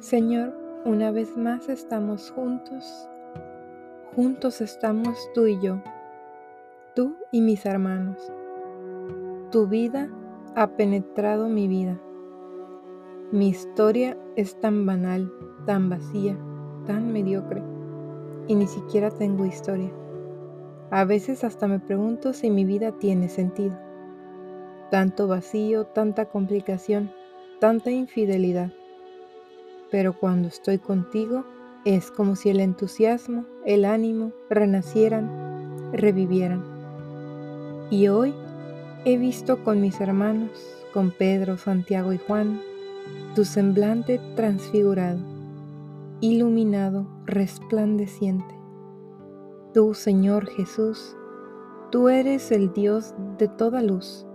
Señor, una vez más estamos juntos. Juntos estamos tú y yo, tú y mis hermanos. Tu vida ha penetrado mi vida. Mi historia es tan banal, tan vacía, tan mediocre, y ni siquiera tengo historia. A veces hasta me pregunto si mi vida tiene sentido. Tanto vacío, tanta complicación, tanta infidelidad. Pero cuando estoy contigo, es como si el entusiasmo, el ánimo renacieran, revivieran. Y hoy he visto con mis hermanos, con Pedro, Santiago y Juan, tu semblante transfigurado, iluminado, resplandeciente. Tú, Señor Jesús, tú eres el Dios de toda luz,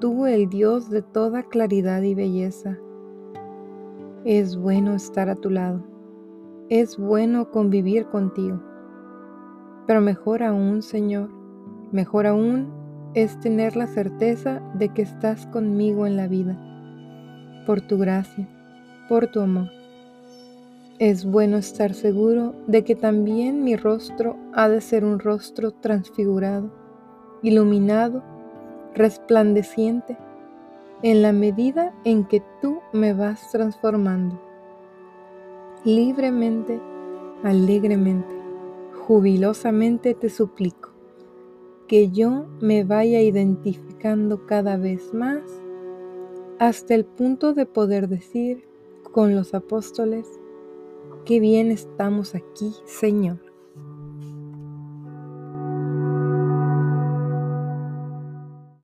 tú el Dios de toda claridad y belleza. Es bueno estar a tu lado, es bueno convivir contigo, pero mejor aún, Señor, mejor aún es tener la certeza de que estás conmigo en la vida, por tu gracia, por tu amor. Es bueno estar seguro de que también mi rostro ha de ser un rostro transfigurado, iluminado, resplandeciente, en la medida en que tú me vas transformando. Libremente, alegremente, jubilosamente te suplico que yo me vaya identificando cada vez más hasta el punto de poder decir con los apóstoles, Qué bien estamos aquí, Señor.